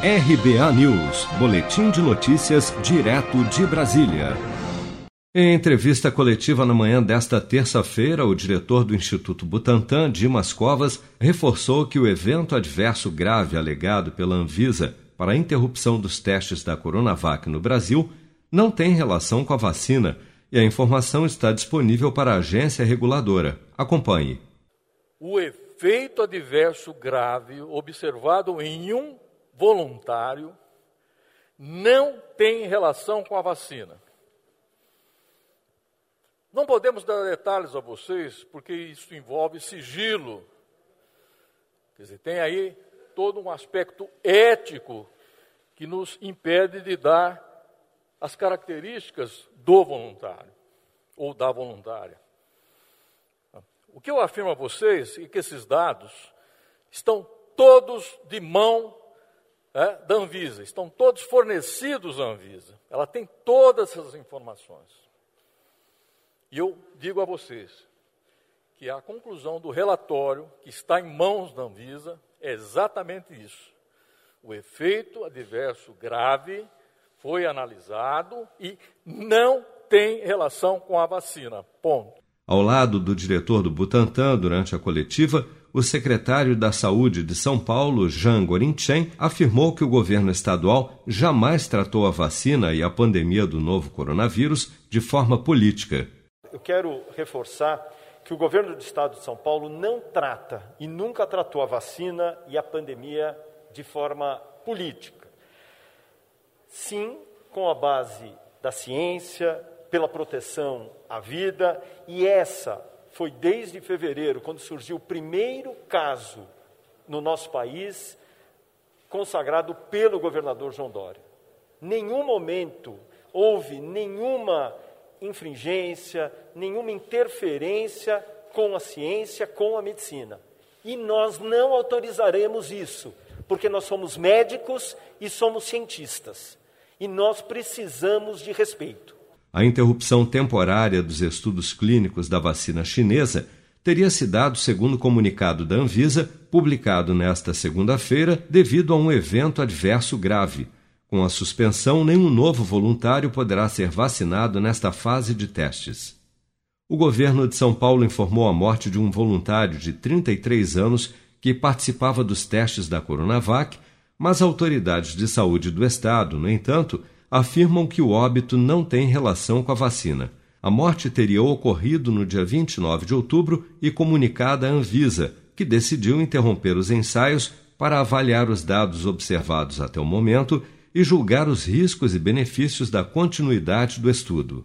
RBA News, Boletim de Notícias, direto de Brasília. Em entrevista coletiva na manhã desta terça-feira, o diretor do Instituto Butantan, Dimas Covas, reforçou que o evento adverso grave alegado pela Anvisa para a interrupção dos testes da Coronavac no Brasil não tem relação com a vacina e a informação está disponível para a agência reguladora. Acompanhe. O efeito adverso grave observado em um voluntário não tem relação com a vacina. Não podemos dar detalhes a vocês, porque isso envolve sigilo. Quer dizer, tem aí todo um aspecto ético que nos impede de dar as características do voluntário ou da voluntária. O que eu afirmo a vocês é que esses dados estão todos de mão é, da Anvisa, estão todos fornecidos à Anvisa. Ela tem todas essas informações. E eu digo a vocês que a conclusão do relatório que está em mãos da Anvisa é exatamente isso. O efeito adverso grave foi analisado e não tem relação com a vacina. Ponto. Ao lado do diretor do Butantan, durante a coletiva, o secretário da Saúde de São Paulo, Jean Gorinchen, afirmou que o governo estadual jamais tratou a vacina e a pandemia do novo coronavírus de forma política. Eu quero reforçar que o governo do estado de São Paulo não trata e nunca tratou a vacina e a pandemia de forma política. Sim, com a base da ciência, pela proteção à vida, e essa foi desde fevereiro, quando surgiu o primeiro caso no nosso país, consagrado pelo governador João Dória. Nenhum momento houve nenhuma infringência, nenhuma interferência com a ciência, com a medicina. E nós não autorizaremos isso, porque nós somos médicos e somos cientistas. E nós precisamos de respeito. A interrupção temporária dos estudos clínicos da vacina chinesa teria se dado segundo comunicado da Anvisa, publicado nesta segunda-feira, devido a um evento adverso grave. Com a suspensão, nenhum novo voluntário poderá ser vacinado nesta fase de testes. O governo de São Paulo informou a morte de um voluntário de 33 anos que participava dos testes da Coronavac, mas autoridades de saúde do estado, no entanto, afirmam que o óbito não tem relação com a vacina. A morte teria ocorrido no dia 29 de outubro e comunicada à Anvisa, que decidiu interromper os ensaios para avaliar os dados observados até o momento e julgar os riscos e benefícios da continuidade do estudo.